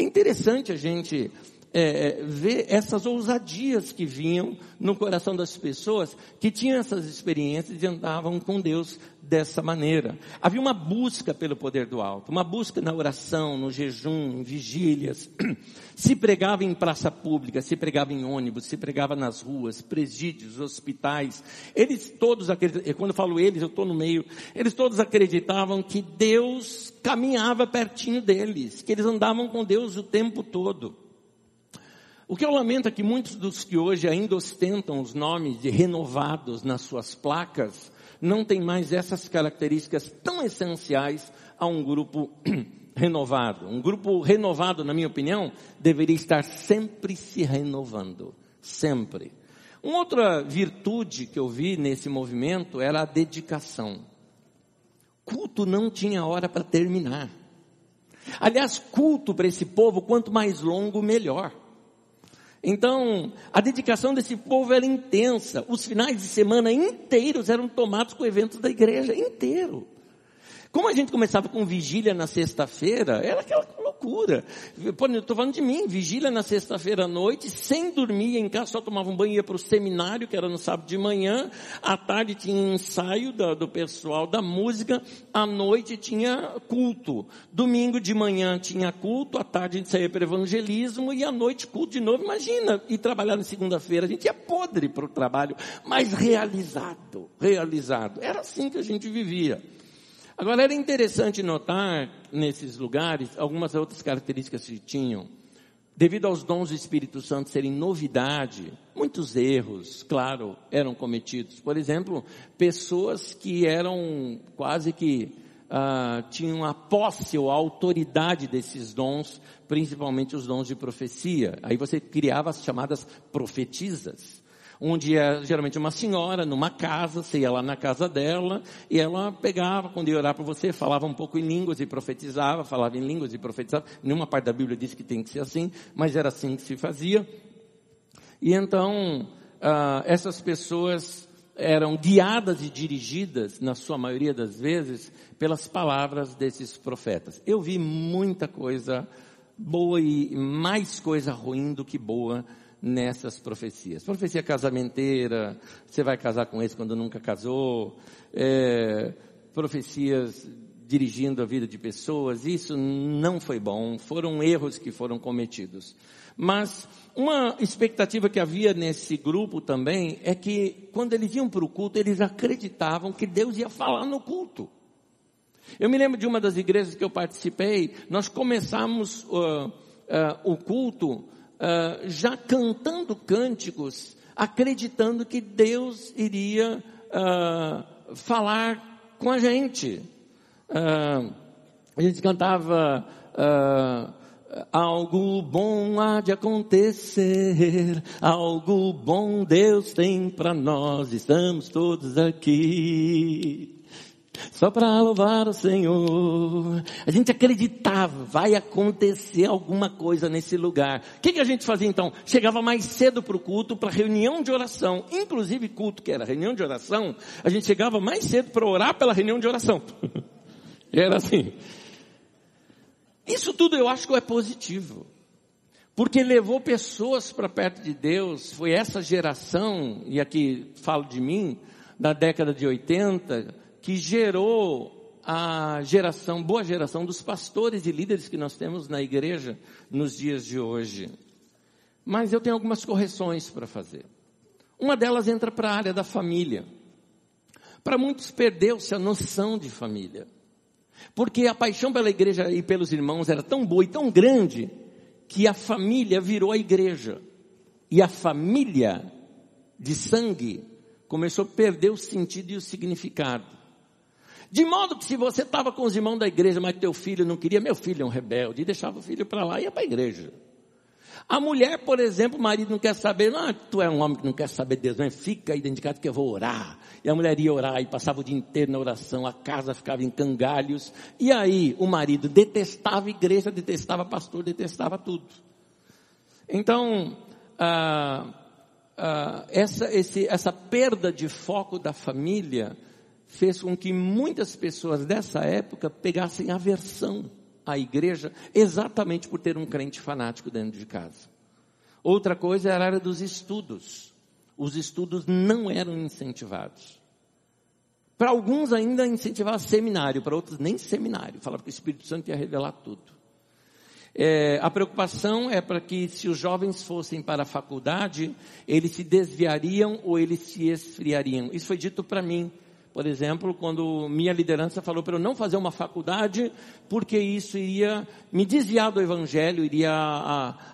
É interessante a gente é, ver essas ousadias que vinham no coração das pessoas que tinham essas experiências e andavam com Deus dessa maneira. Havia uma busca pelo poder do alto, uma busca na oração, no jejum, em vigílias. Se pregava em praça pública, se pregava em ônibus, se pregava nas ruas, presídios, hospitais. Eles todos quando eu falo eles, eu estou no meio, eles todos acreditavam que Deus caminhava pertinho deles, que eles andavam com Deus o tempo todo. O que eu lamento é que muitos dos que hoje ainda ostentam os nomes de renovados nas suas placas, não têm mais essas características tão essenciais a um grupo renovado. Um grupo renovado, na minha opinião, deveria estar sempre se renovando. Sempre. Uma outra virtude que eu vi nesse movimento era a dedicação. Culto não tinha hora para terminar. Aliás, culto para esse povo, quanto mais longo, melhor. Então, a dedicação desse povo era intensa. Os finais de semana inteiros eram tomados com eventos da igreja inteiro. Como a gente começava com vigília na sexta-feira, era aquela loucura. Estou falando de mim, vigília na sexta-feira à noite, sem dormir, em casa só tomava um banho, ia para o seminário, que era no sábado de manhã, à tarde tinha ensaio do, do pessoal da música, à noite tinha culto. Domingo de manhã tinha culto, à tarde a gente saía para evangelismo e à noite culto de novo. Imagina, e trabalhar na segunda-feira, a gente ia podre para o trabalho, mas realizado, realizado. Era assim que a gente vivia. Agora era interessante notar nesses lugares algumas outras características que tinham. Devido aos dons do Espírito Santo serem novidade, muitos erros, claro, eram cometidos. Por exemplo, pessoas que eram quase que uh, tinham a posse ou a autoridade desses dons, principalmente os dons de profecia. Aí você criava as chamadas profetisas onde é geralmente uma senhora numa casa, você ia lá na casa dela e ela pegava, quando ia orar para você, falava um pouco em línguas e profetizava, falava em línguas e profetizava. Nenhuma parte da Bíblia diz que tem que ser assim, mas era assim que se fazia. E então, ah, essas pessoas eram guiadas e dirigidas, na sua maioria das vezes, pelas palavras desses profetas. Eu vi muita coisa boa e mais coisa ruim do que boa nessas profecias. Profecia casamenteira, você vai casar com esse quando nunca casou, é, profecias dirigindo a vida de pessoas, isso não foi bom, foram erros que foram cometidos. Mas uma expectativa que havia nesse grupo também é que quando eles iam para o culto, eles acreditavam que Deus ia falar no culto. Eu me lembro de uma das igrejas que eu participei, nós começamos uh, uh, o culto uh, já cantando cânticos, acreditando que Deus iria uh, falar com a gente. Uh, a gente cantava algo bom há de acontecer, algo bom Deus tem para nós, estamos todos aqui só para louvar o Senhor. A gente acreditava, vai acontecer alguma coisa nesse lugar. O que, que a gente fazia então? Chegava mais cedo para o culto, para reunião de oração. Inclusive culto, que era reunião de oração, a gente chegava mais cedo para orar pela reunião de oração. era assim. Isso tudo eu acho que é positivo. Porque levou pessoas para perto de Deus, foi essa geração, e aqui falo de mim, da década de 80, que gerou a geração, boa geração dos pastores e líderes que nós temos na igreja nos dias de hoje. Mas eu tenho algumas correções para fazer. Uma delas entra para a área da família. Para muitos perdeu-se a noção de família. Porque a paixão pela igreja e pelos irmãos era tão boa e tão grande que a família virou a igreja. E a família de sangue começou a perder o sentido e o significado. De modo que se você estava com os irmãos da igreja, mas teu filho não queria, meu filho é um rebelde, e deixava o filho para lá e ia para a igreja. A mulher, por exemplo, o marido não quer saber, não, tu é um homem que não quer saber de Deus, não, fica aí dentro de casa que eu vou orar. E a mulher ia orar e passava o dia inteiro na oração, a casa ficava em cangalhos. E aí o marido detestava a igreja, detestava pastor, detestava tudo. Então, ah, ah, essa, esse, essa perda de foco da família fez com que muitas pessoas dessa época pegassem aversão à igreja exatamente por ter um crente fanático dentro de casa. Outra coisa era a área dos estudos. Os estudos não eram incentivados. Para alguns ainda incentivava seminário, para outros nem seminário. Falava que o Espírito Santo ia revelar tudo. É, a preocupação é para que se os jovens fossem para a faculdade, eles se desviariam ou eles se esfriariam. Isso foi dito para mim por exemplo, quando minha liderança falou para eu não fazer uma faculdade, porque isso iria me desviar do evangelho, iria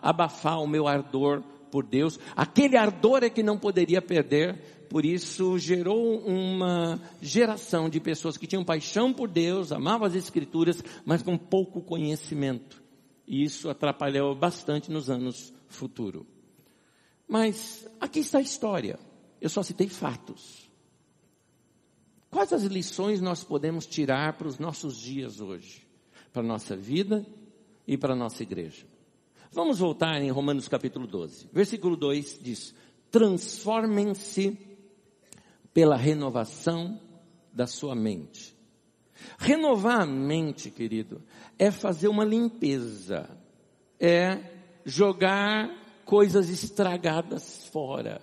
abafar o meu ardor por Deus. Aquele ardor é que não poderia perder, por isso gerou uma geração de pessoas que tinham paixão por Deus, amavam as escrituras, mas com pouco conhecimento. E isso atrapalhou bastante nos anos futuros. Mas aqui está a história. Eu só citei fatos. Quais as lições nós podemos tirar para os nossos dias hoje? Para a nossa vida e para a nossa igreja. Vamos voltar em Romanos capítulo 12. Versículo 2 diz: Transformem-se pela renovação da sua mente. Renovar a mente, querido, é fazer uma limpeza, é jogar coisas estragadas fora.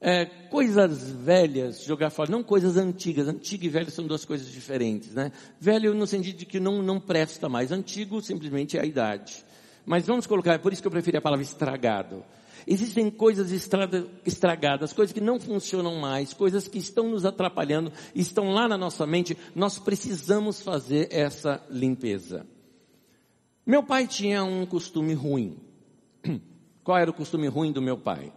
É, coisas velhas jogar fora, não coisas antigas. Antigo e velho são duas coisas diferentes, né? Velho no sentido de que não, não presta mais. Antigo simplesmente é a idade. Mas vamos colocar, é por isso que eu preferi a palavra estragado. Existem coisas estragadas, coisas que não funcionam mais, coisas que estão nos atrapalhando, estão lá na nossa mente. Nós precisamos fazer essa limpeza. Meu pai tinha um costume ruim. Qual era o costume ruim do meu pai?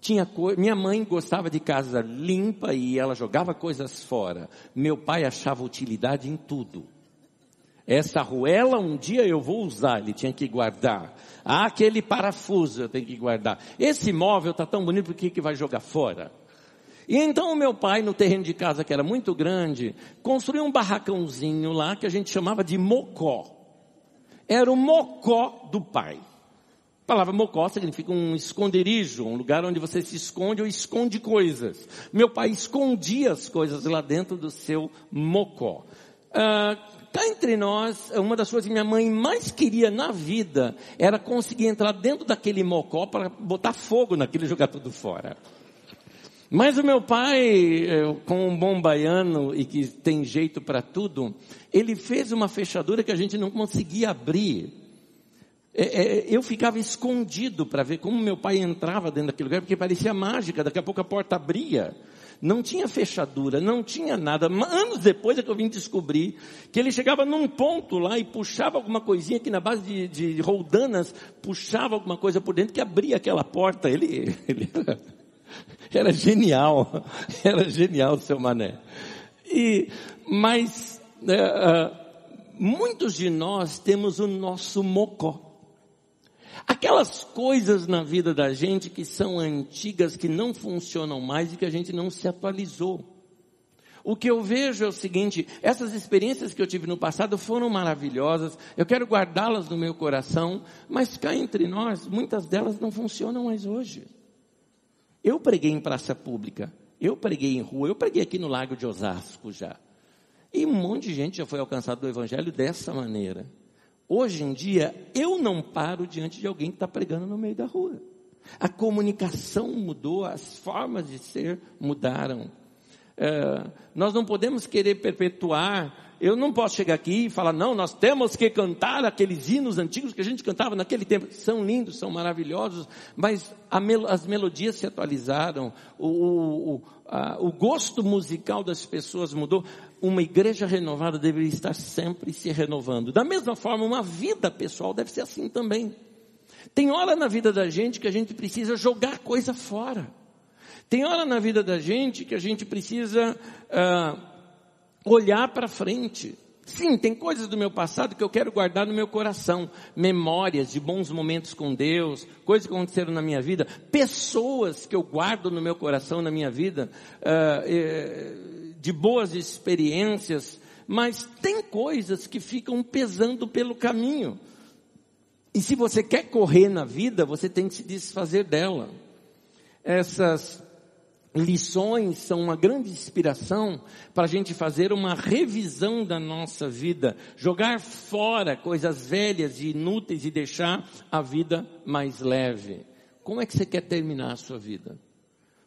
Tinha co... Minha mãe gostava de casa limpa e ela jogava coisas fora. Meu pai achava utilidade em tudo. Essa arruela um dia eu vou usar, ele tinha que guardar. Ah, aquele parafuso eu tenho que guardar. Esse móvel está tão bonito, por que, que vai jogar fora? E então meu pai, no terreno de casa que era muito grande, construiu um barracãozinho lá que a gente chamava de mocó. Era o mocó do pai. A palavra mocó significa um esconderijo, um lugar onde você se esconde ou esconde coisas. Meu pai escondia as coisas lá dentro do seu mocó. Ah, cá entre nós, uma das coisas que minha mãe mais queria na vida era conseguir entrar dentro daquele mocó para botar fogo naquele e jogar tudo fora. Mas o meu pai, como um bom baiano e que tem jeito para tudo, ele fez uma fechadura que a gente não conseguia abrir. É, é, eu ficava escondido para ver como meu pai entrava dentro daquele lugar, porque parecia mágica, daqui a pouco a porta abria. Não tinha fechadura, não tinha nada. Anos depois é que eu vim descobrir que ele chegava num ponto lá e puxava alguma coisinha que na base de, de roldanas, puxava alguma coisa por dentro que abria aquela porta. Ele, ele era, era genial, era genial o seu mané. E, mas, uh, muitos de nós temos o nosso mocó. Aquelas coisas na vida da gente que são antigas, que não funcionam mais e que a gente não se atualizou. O que eu vejo é o seguinte, essas experiências que eu tive no passado foram maravilhosas, eu quero guardá-las no meu coração, mas cá entre nós, muitas delas não funcionam mais hoje. Eu preguei em praça pública, eu preguei em rua, eu preguei aqui no Lago de Osasco já. E um monte de gente já foi alcançado do Evangelho dessa maneira. Hoje em dia, eu não paro diante de alguém que está pregando no meio da rua. A comunicação mudou, as formas de ser mudaram. É, nós não podemos querer perpetuar. Eu não posso chegar aqui e falar, não, nós temos que cantar aqueles hinos antigos que a gente cantava naquele tempo. São lindos, são maravilhosos, mas mel as melodias se atualizaram, o, o, a, o gosto musical das pessoas mudou uma igreja renovada deveria estar sempre se renovando. Da mesma forma, uma vida pessoal deve ser assim também. Tem hora na vida da gente que a gente precisa jogar coisa fora. Tem hora na vida da gente que a gente precisa uh, olhar para frente. Sim, tem coisas do meu passado que eu quero guardar no meu coração. Memórias de bons momentos com Deus, coisas que aconteceram na minha vida, pessoas que eu guardo no meu coração, na minha vida. Uh, de boas experiências, mas tem coisas que ficam pesando pelo caminho. E se você quer correr na vida, você tem que se desfazer dela. Essas lições são uma grande inspiração para a gente fazer uma revisão da nossa vida, jogar fora coisas velhas e inúteis e deixar a vida mais leve. Como é que você quer terminar a sua vida?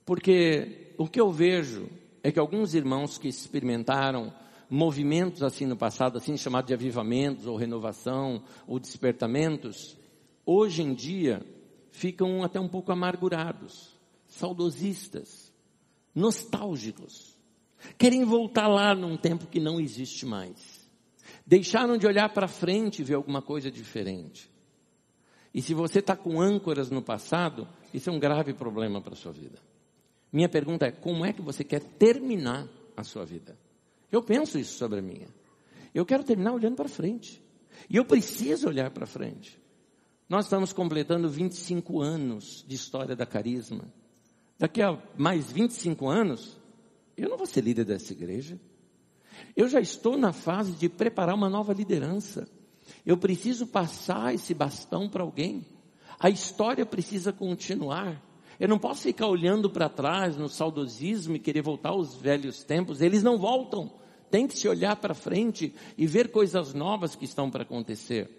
Porque o que eu vejo é que alguns irmãos que experimentaram movimentos assim no passado, assim chamados de avivamentos ou renovação ou despertamentos, hoje em dia ficam até um pouco amargurados, saudosistas, nostálgicos. Querem voltar lá num tempo que não existe mais. Deixaram de olhar para frente e ver alguma coisa diferente. E se você está com âncoras no passado, isso é um grave problema para a sua vida. Minha pergunta é: como é que você quer terminar a sua vida? Eu penso isso sobre a minha. Eu quero terminar olhando para frente. E eu preciso olhar para frente. Nós estamos completando 25 anos de história da carisma. Daqui a mais 25 anos, eu não vou ser líder dessa igreja. Eu já estou na fase de preparar uma nova liderança. Eu preciso passar esse bastão para alguém. A história precisa continuar. Eu não posso ficar olhando para trás no saudosismo e querer voltar aos velhos tempos. Eles não voltam. tem que se olhar para frente e ver coisas novas que estão para acontecer.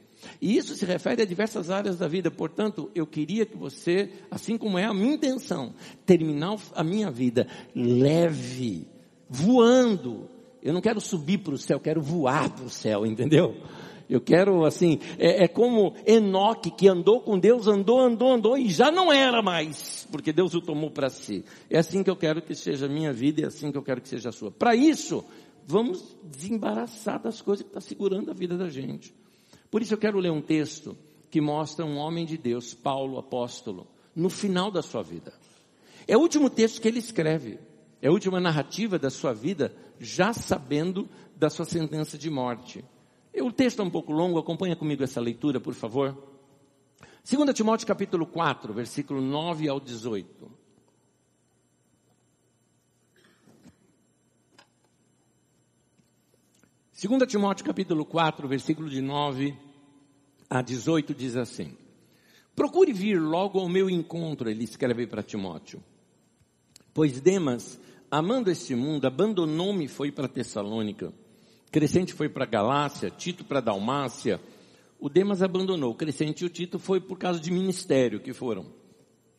E isso se refere a diversas áreas da vida. Portanto, eu queria que você, assim como é a minha intenção, terminar a minha vida leve, voando. Eu não quero subir para o céu, quero voar para o céu, entendeu? Eu quero assim, é, é como Enoque que andou com Deus, andou, andou, andou e já não era mais, porque Deus o tomou para si. É assim que eu quero que seja a minha vida e é assim que eu quero que seja a sua. Para isso, vamos desembaraçar das coisas que estão tá segurando a vida da gente. Por isso eu quero ler um texto que mostra um homem de Deus, Paulo, apóstolo, no final da sua vida. É o último texto que ele escreve. É a última narrativa da sua vida, já sabendo da sua sentença de morte. O texto é um pouco longo, acompanha comigo essa leitura, por favor. 2 Timóteo capítulo 4, versículo 9 ao 18. Segunda Timóteo capítulo 4, versículo de 9 a 18 diz assim: Procure vir logo ao meu encontro, ele escreve para Timóteo. Pois Demas, amando este mundo, abandonou-me e foi para Tessalônica. Crescente foi para Galácia, Tito para Dalmácia. O Demas abandonou. O Crescente e o Tito foi por causa de ministério que foram.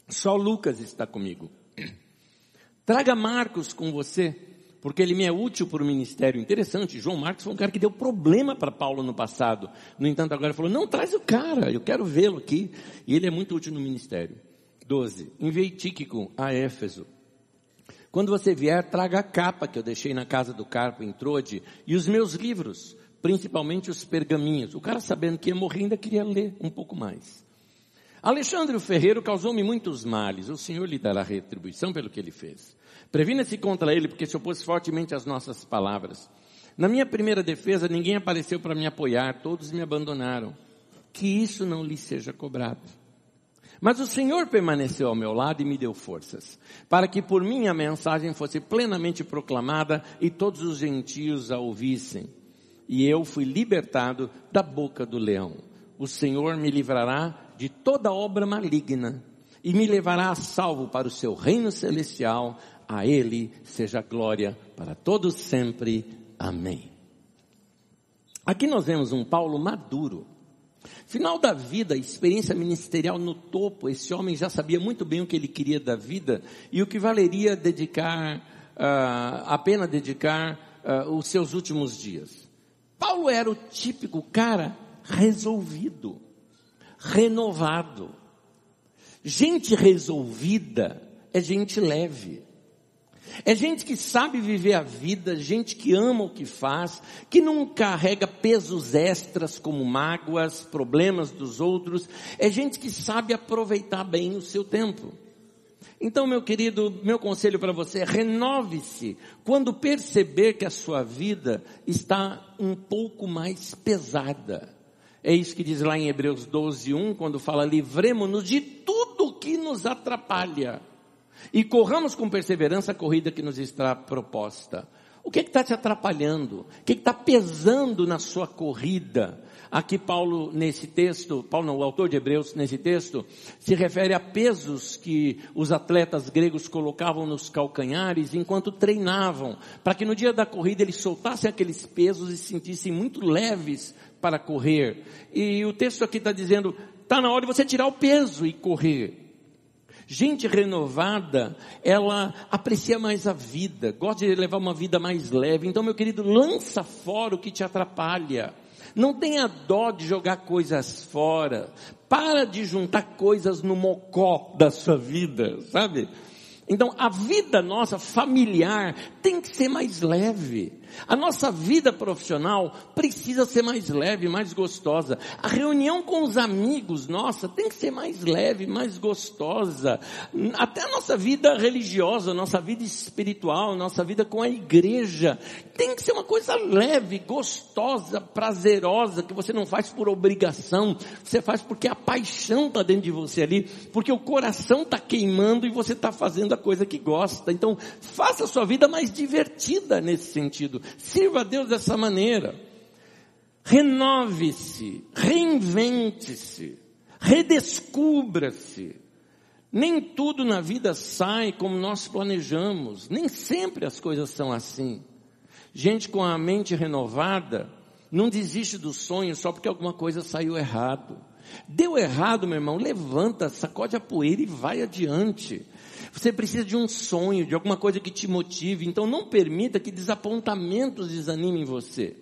Só Lucas está comigo. Traga Marcos com você, porque ele me é útil para o ministério. Interessante, João Marcos foi um cara que deu problema para Paulo no passado. No entanto, agora falou, não, traz o cara, eu quero vê-lo aqui. E ele é muito útil no ministério. 12. Enviei Tíquico a Éfeso. Quando você vier, traga a capa que eu deixei na casa do Carpo em Trode e os meus livros, principalmente os pergaminhos. O cara sabendo que ia morrer ainda queria ler um pouco mais. Alexandre Ferreiro causou-me muitos males. O Senhor lhe dará retribuição pelo que ele fez. Previna-se contra ele, porque se opôs fortemente às nossas palavras. Na minha primeira defesa, ninguém apareceu para me apoiar, todos me abandonaram. Que isso não lhe seja cobrado. Mas o Senhor permaneceu ao meu lado e me deu forças, para que por mim a mensagem fosse plenamente proclamada e todos os gentios a ouvissem. E eu fui libertado da boca do leão. O Senhor me livrará de toda obra maligna e me levará a salvo para o seu reino celestial. A Ele seja glória para todos sempre. Amém. Aqui nós vemos um Paulo maduro Final da vida, experiência ministerial no topo, esse homem já sabia muito bem o que ele queria da vida e o que valeria dedicar, uh, a pena dedicar uh, os seus últimos dias. Paulo era o típico cara resolvido, renovado. Gente resolvida é gente leve. É gente que sabe viver a vida, gente que ama o que faz, que não carrega pesos extras como mágoas, problemas dos outros. É gente que sabe aproveitar bem o seu tempo. Então, meu querido, meu conselho para você é renove-se quando perceber que a sua vida está um pouco mais pesada. É isso que diz lá em Hebreus 12, 1, quando fala livremos-nos de tudo que nos atrapalha e corramos com perseverança a corrida que nos está proposta. O que está te atrapalhando? O que está pesando na sua corrida? Aqui Paulo, nesse texto, Paulo não, o autor de Hebreus, nesse texto, se refere a pesos que os atletas gregos colocavam nos calcanhares enquanto treinavam, para que no dia da corrida eles soltassem aqueles pesos e se sentissem muito leves para correr. E o texto aqui está dizendo, está na hora de você tirar o peso e correr. Gente renovada, ela aprecia mais a vida, gosta de levar uma vida mais leve. Então, meu querido, lança fora o que te atrapalha. Não tenha dó de jogar coisas fora. Para de juntar coisas no mocó da sua vida, sabe? Então, a vida nossa familiar tem que ser mais leve. A nossa vida profissional precisa ser mais leve, mais gostosa. A reunião com os amigos, nossa, tem que ser mais leve, mais gostosa. Até a nossa vida religiosa, nossa vida espiritual, nossa vida com a igreja, tem que ser uma coisa leve, gostosa, prazerosa, que você não faz por obrigação, você faz porque a paixão está dentro de você ali, porque o coração está queimando e você está fazendo a coisa que gosta. Então, faça a sua vida mais divertida nesse sentido. Sirva a Deus dessa maneira. Renove-se, reinvente-se, redescubra-se. Nem tudo na vida sai como nós planejamos, nem sempre as coisas são assim. Gente com a mente renovada não desiste do sonho só porque alguma coisa saiu errado. Deu errado, meu irmão, levanta, sacode a poeira e vai adiante. Você precisa de um sonho, de alguma coisa que te motive. Então não permita que desapontamentos desanimem você.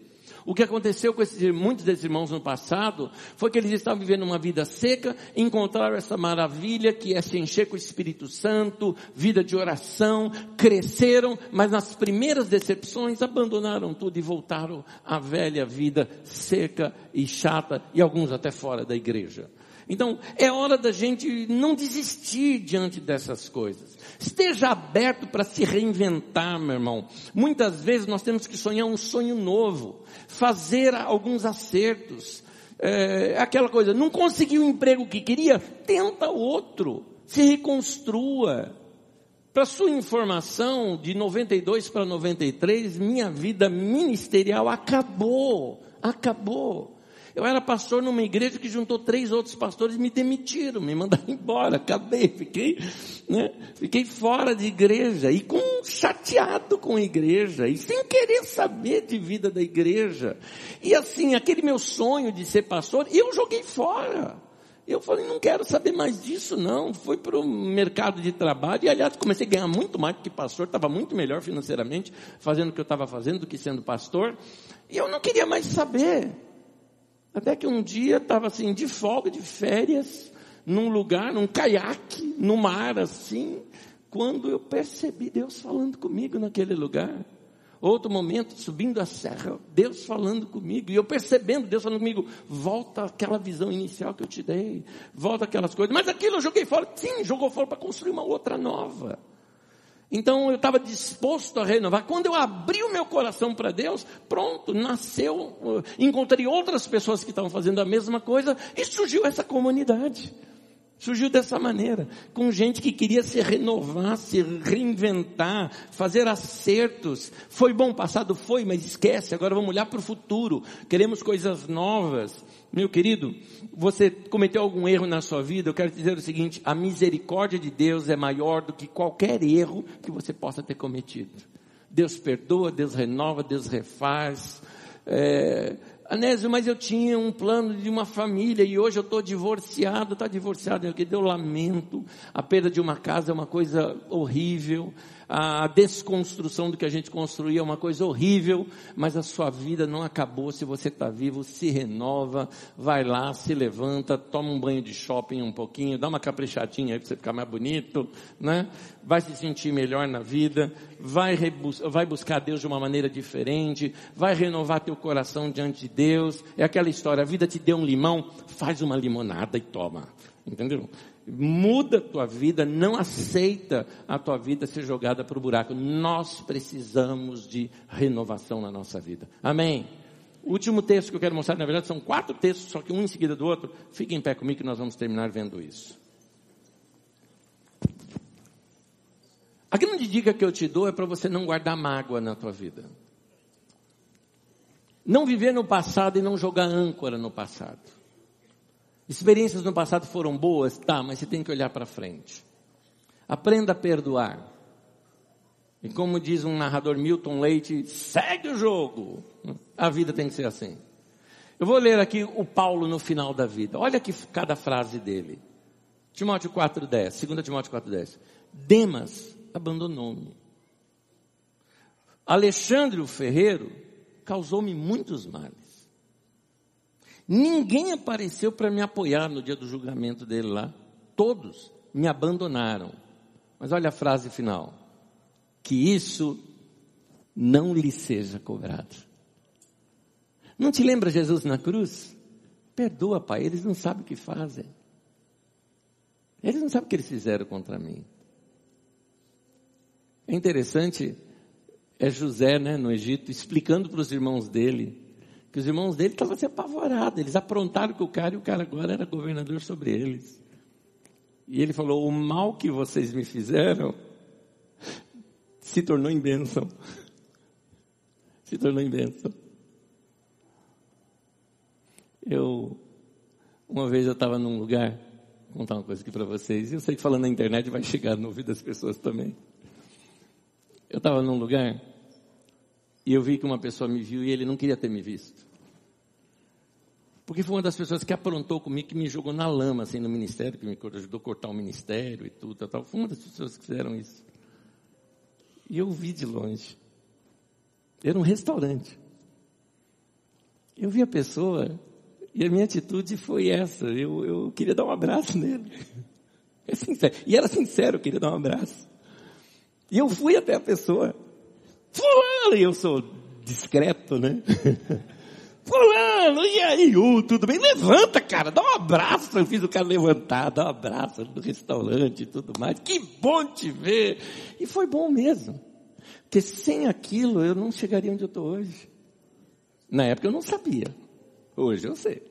O que aconteceu com esses, muitos desses irmãos no passado foi que eles estavam vivendo uma vida seca, encontraram essa maravilha que é se encher com o Espírito Santo, vida de oração, cresceram, mas nas primeiras decepções abandonaram tudo e voltaram à velha vida seca e chata e alguns até fora da igreja. Então, é hora da gente não desistir diante dessas coisas. Esteja aberto para se reinventar, meu irmão. Muitas vezes nós temos que sonhar um sonho novo, fazer alguns acertos. É, aquela coisa, não conseguiu o emprego que queria? Tenta outro. Se reconstrua. Para sua informação, de 92 para 93, minha vida ministerial acabou. Acabou. Eu era pastor numa igreja que juntou três outros pastores e me demitiram, me mandaram embora, acabei, fiquei, né, fiquei fora de igreja e com, chateado com a igreja e sem querer saber de vida da igreja. E assim, aquele meu sonho de ser pastor, eu joguei fora. Eu falei, não quero saber mais disso não. Fui para o mercado de trabalho e aliás comecei a ganhar muito mais do que pastor, estava muito melhor financeiramente fazendo o que eu estava fazendo do que sendo pastor. E eu não queria mais saber. Até que um dia estava assim, de folga, de férias, num lugar, num caiaque, no mar assim, quando eu percebi Deus falando comigo naquele lugar. Outro momento, subindo a serra, Deus falando comigo, e eu percebendo Deus falando comigo, volta aquela visão inicial que eu te dei, volta aquelas coisas. Mas aquilo eu joguei fora, sim, jogou fora para construir uma outra nova. Então eu estava disposto a renovar. Quando eu abri o meu coração para Deus, pronto, nasceu. Encontrei outras pessoas que estavam fazendo a mesma coisa e surgiu essa comunidade. Surgiu dessa maneira, com gente que queria se renovar, se reinventar, fazer acertos. Foi bom passado? Foi, mas esquece, agora vamos olhar para o futuro. Queremos coisas novas. Meu querido, você cometeu algum erro na sua vida? Eu quero dizer o seguinte: a misericórdia de Deus é maior do que qualquer erro que você possa ter cometido. Deus perdoa, Deus renova, Deus refaz. É, Anésio, mas eu tinha um plano de uma família e hoje eu estou divorciado, está divorciado, eu que deu lamento. A perda de uma casa é uma coisa horrível a desconstrução do que a gente construía é uma coisa horrível, mas a sua vida não acabou se você está vivo, se renova, vai lá, se levanta, toma um banho de shopping um pouquinho, dá uma caprichadinha aí para você ficar mais bonito, né? Vai se sentir melhor na vida, vai, vai buscar Deus de uma maneira diferente, vai renovar teu coração diante de Deus. É aquela história, a vida te deu um limão, faz uma limonada e toma. Entendeu? Muda a tua vida, não aceita a tua vida ser jogada para o buraco. Nós precisamos de renovação na nossa vida. Amém? Último texto que eu quero mostrar, na verdade, são quatro textos, só que um em seguida do outro. Fique em pé comigo que nós vamos terminar vendo isso. A grande dica que eu te dou é para você não guardar mágoa na tua vida. Não viver no passado e não jogar âncora no passado. Experiências no passado foram boas? Tá, mas você tem que olhar para frente. Aprenda a perdoar. E como diz um narrador Milton Leite, segue o jogo. A vida tem que ser assim. Eu vou ler aqui o Paulo no final da vida. Olha aqui cada frase dele. Timóteo 4,10, 2 Timóteo 4,10. Demas abandonou-me. Alexandre o Ferreiro causou-me muitos males. Ninguém apareceu para me apoiar no dia do julgamento dele lá. Todos me abandonaram. Mas olha a frase final: que isso não lhe seja cobrado. Não te lembra Jesus na cruz? Perdoa, Pai, eles não sabem o que fazem. Eles não sabem o que eles fizeram contra mim. É interessante, é José, né, no Egito, explicando para os irmãos dele que os irmãos dele estavam se apavorados. Eles aprontaram com o cara e o cara agora era governador sobre eles. E ele falou: O mal que vocês me fizeram se tornou em bênção. Se tornou em bênção. Eu, uma vez eu estava num lugar, vou contar uma coisa aqui para vocês, e eu sei que falando na internet vai chegar no ouvido das pessoas também. Eu estava num lugar E eu vi que uma pessoa me viu e ele não queria ter me visto. Porque foi uma das pessoas que aprontou comigo, que me jogou na lama, assim, no ministério, que me ajudou a cortar o ministério e tudo, tal, tal. Foi uma das pessoas que fizeram isso. E eu vi de longe. Era um restaurante. Eu vi a pessoa e a minha atitude foi essa. Eu, eu queria dar um abraço nele. É sincero. E era sincero, eu queria dar um abraço. E eu fui até a pessoa. Fulano, e eu sou discreto, né? Fulano, e aí, uh, tudo bem? Levanta, cara, dá um abraço. Eu fiz o cara levantar, dar um abraço no restaurante e tudo mais. Que bom te ver. E foi bom mesmo. Porque sem aquilo eu não chegaria onde eu estou hoje. Na época eu não sabia. Hoje eu sei.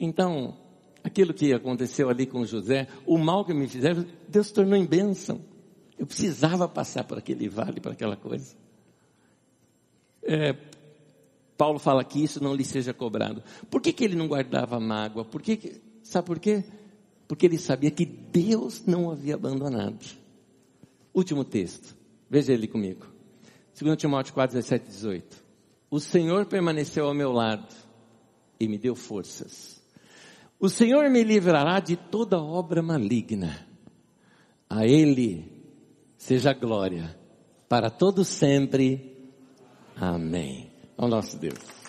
Então, aquilo que aconteceu ali com José, o mal que me fizeram, Deus tornou em bênção. Eu precisava passar por aquele vale, por aquela coisa. É, Paulo fala que isso não lhe seja cobrado. Por que, que ele não guardava mágoa? Por que, que sabe por quê? Porque ele sabia que Deus não havia abandonado. Último texto. Veja ele comigo. 2 Timóteo 4, 17 18. O Senhor permaneceu ao meu lado e me deu forças. O Senhor me livrará de toda obra maligna. A Ele seja glória para todo sempre. Amém. Ao nosso Deus.